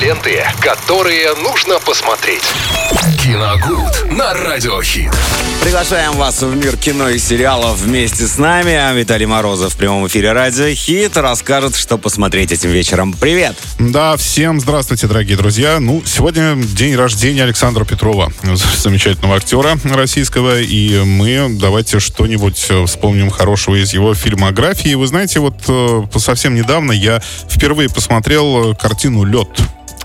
ленты, которые нужно посмотреть. Киногуд на Радиохит. Приглашаем вас в мир кино и сериалов вместе с нами. А Виталий Морозов в прямом эфире Радио Хит расскажет, что посмотреть этим вечером. Привет! Да, всем здравствуйте, дорогие друзья. Ну, сегодня день рождения Александра Петрова, замечательного актера российского. И мы давайте что-нибудь э, вспомним хорошего из его фильмографии. Вы знаете, вот э, совсем недавно я впервые посмотрел картину «Лед».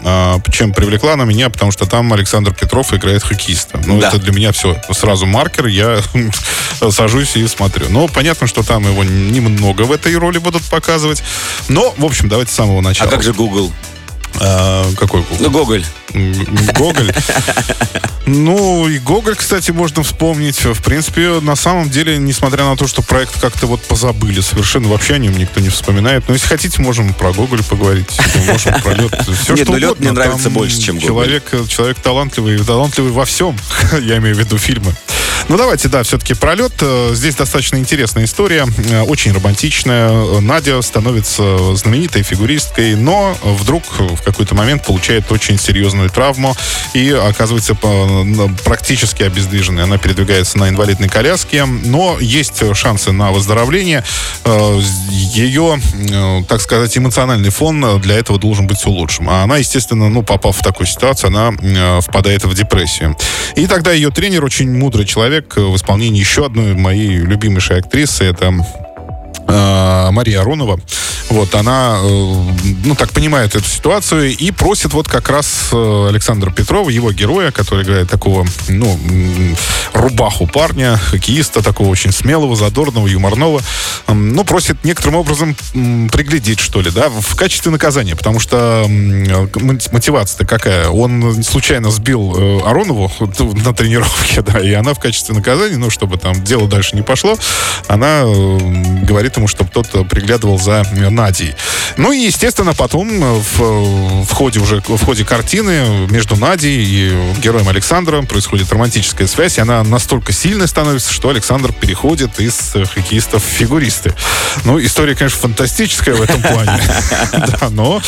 А, чем привлекла она меня, потому что там Александр Петров играет хоккеиста. Ну, да. это для меня все. Сразу маркер, я сажусь и смотрю. Но понятно, что там его немного в этой роли будут показывать. Но, в общем, давайте с самого начала. А как же Google? А, какой Google? Ну, Гоголь. Гоголь. Ну, и Гоголь, кстати, можно вспомнить. В принципе, на самом деле, несмотря на то, что проект как-то вот позабыли, совершенно вообще о нем никто не вспоминает. Но если хотите, можем про Гоголь поговорить. Можем про лед. Все, Нет, что ну лед мне нравится больше, чем Гоголь. Человек, человек талантливый, талантливый во всем. Я имею в виду фильмы. Ну, давайте, да, все-таки пролет. Э, здесь достаточно интересная история, э, очень романтичная. Надя становится знаменитой фигуристкой, но вдруг в какой-то момент получает очень серьезную травму и оказывается практически обездвиженной. Она передвигается на инвалидной коляске, но есть шансы на выздоровление. Э, Ее, так сказать, эмоциональный фон для этого должен быть улучшен. А она, естественно, ну, попав в такую ситуацию, она впадает в депрессию. И тогда ее тренер, очень мудрый человек, человек в исполнении еще одной моей любимейшей актрисы. Это э, Мария Аронова. Вот, она, э, ну, так понимает эту ситуацию и просит вот как раз э, Александра Петрова, его героя, который играет такого, ну, рубаху парня, хоккеиста, такого очень смелого, задорного, юморного, ну, просит некоторым образом приглядеть, что ли, да, в качестве наказания, потому что мотивация-то какая? Он случайно сбил э, Аронову на тренировке, да, и она в качестве наказания, ну, чтобы там дело дальше не пошло, она говорит ему, чтобы тот приглядывал за Надей. Ну и, естественно, потом э, в, в ходе уже в ходе картины между Надей и героем Александром происходит романтическая связь, и она настолько сильной становится, что Александр переходит из хоккеистов в фигуристы. Ну, история, конечно, фантастическая в этом плане. Но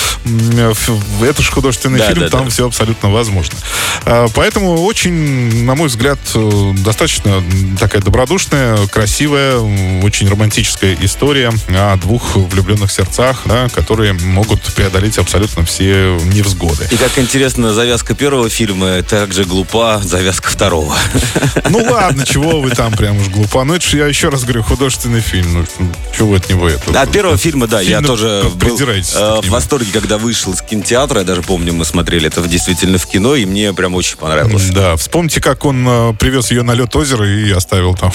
это же художественный фильм, там все абсолютно возможно. А, поэтому очень, на мой взгляд, э, достаточно такая добродушная, красивая, очень романтическая история о двух влюбленных сердцах, да, которые могут преодолеть абсолютно все невзгоды. И как интересно, завязка первого фильма также глупа завязка второго. Ну ладно, чего вы там прям уж глупа. Ну это же, я еще раз говорю, художественный фильм. Ну, чего от него это? От первого фильма, да, я тоже был э, в восторге, когда вышел из кинотеатра. Я даже помню, мы смотрели это действительно в кино, и мне прям очень понравилось. Да, вспомните, как он э, привез ее на лед озера и оставил там.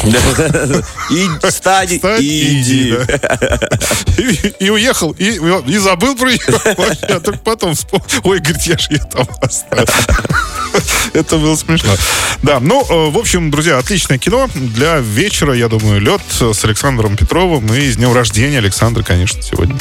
И стань, иди. И уехал, и забыл про нее. Я только потом вспомнил. Ой, говорит, я же ее там оставил. Это было смешно. Да, ну, э, в общем, друзья, отличное кино для вечера, я думаю, лед с Александром Петровым и с днем рождения Александра, конечно, сегодня.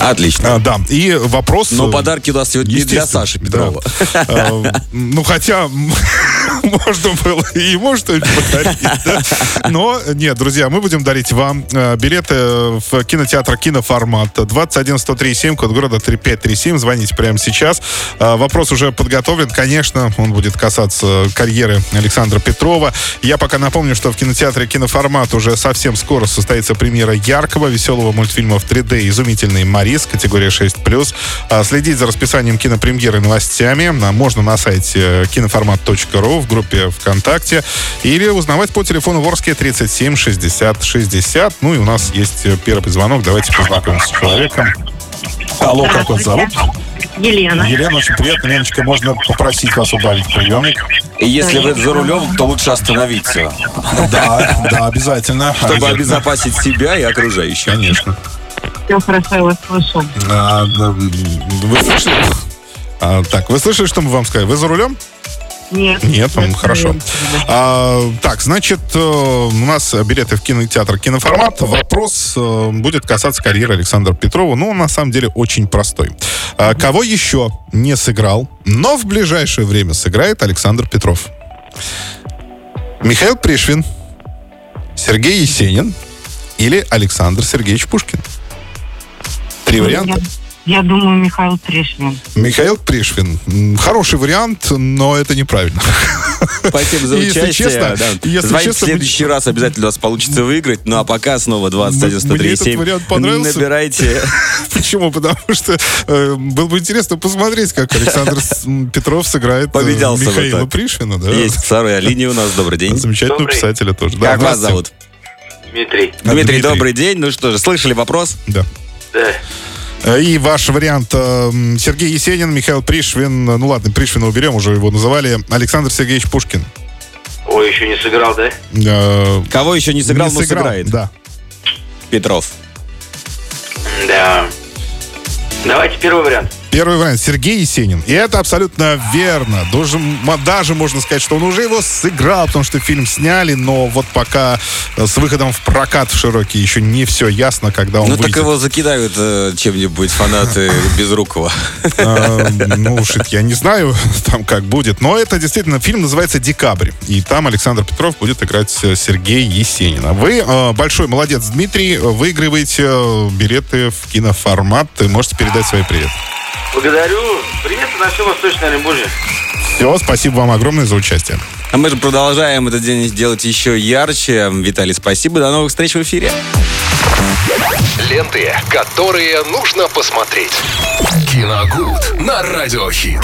Отлично. А, да, и вопрос... Но подарки у нас сегодня не для Саши Петрова. Да. А, ну, хотя можно было и ему что-нибудь подарить. Да? Но нет, друзья, мы будем дарить вам э, билеты в кинотеатр киноформат 21 103 код города 3537. Звоните прямо сейчас. Э, вопрос уже подготовлен. Конечно, он будет касаться карьеры Александра Петрова. Я пока напомню, что в кинотеатре киноформат уже совсем скоро состоится премьера яркого, веселого мультфильма в 3D «Изумительный Марис», категория 6+. Э, следить за расписанием кинопремьеры новостями можно на сайте киноформат.ру в группе ВКонтакте или узнавать по телефону Ворске 37 60 60. Ну и у нас есть первый звонок. Давайте познакомимся с человеком. Алло, как вас зовут? Елена. Елена, очень приятно. Леночка, можно попросить вас убавить приемник? И если вы за рулем, то лучше остановиться. Да, да, обязательно. Чтобы обезопасить себя и окружающих. Конечно. Все хорошо, я вас слышу. А, вы слышали? Так, вы слышали, что мы вам сказали? Вы за рулем? Нет. Нет, он хорошо. А, так, значит, э, у нас билеты в кинотеатр киноформат. Вопрос э, будет касаться карьеры Александра Петрова. Ну, на самом деле, очень простой. А, кого еще не сыграл, но в ближайшее время сыграет Александр Петров? Михаил Пришвин, Сергей Есенин или Александр Сергеевич Пушкин? Три варианта. Я думаю, Михаил Пришвин. Михаил Пришвин. Хороший вариант, но это неправильно. Спасибо за Если участие. честно, да. если Звоните честно, в следующий раз, обязательно у вас получится выиграть. Ну а пока снова 21 Мне этот 103 вариант понравился. Набирайте. Почему? Потому что э, было бы интересно посмотреть, как Александр Петров сыграет э, Победялся Михаила так. Пришвина. Да? Есть вторая линия у нас. Добрый день. Замечательного Добрый. писателя тоже. Да, Как вас зовут? Дмитрий. Дмитрий, добрый день. Ну что же, слышали вопрос? Да. Да. Э, И ваш вариант э, Сергей Есенин, Михаил Пришвин, э, ну ладно, Пришвина уберем, уже его называли, Александр Сергеевич Пушкин. Ой, еще не сыграл, да? Кого еще не сыграл, но сыграл, сыграет? Да. Петров. Да. Давайте первый вариант. Первый вариант Сергей Есенин. И это абсолютно верно. Даже, даже можно сказать, что он уже его сыграл, потому что фильм сняли, но вот пока э, с выходом в прокат в широкий еще не все ясно, когда он Ну так выйдет. его закидают э, чем-нибудь фанаты Безрукова. А, ну уж я не знаю, там как будет. Но это действительно фильм называется «Декабрь». И там Александр Петров будет играть э, Сергея Есенина. Вы э, большой молодец, Дмитрий. Выигрываете билеты в киноформат. Можете передать свои привет. Благодарю. Привет на все Восточное Оренбурге. Все, спасибо вам огромное за участие. А мы же продолжаем этот день делать еще ярче. Виталий, спасибо. До новых встреч в эфире. Ленты, которые нужно посмотреть. Киногуд на радиохит.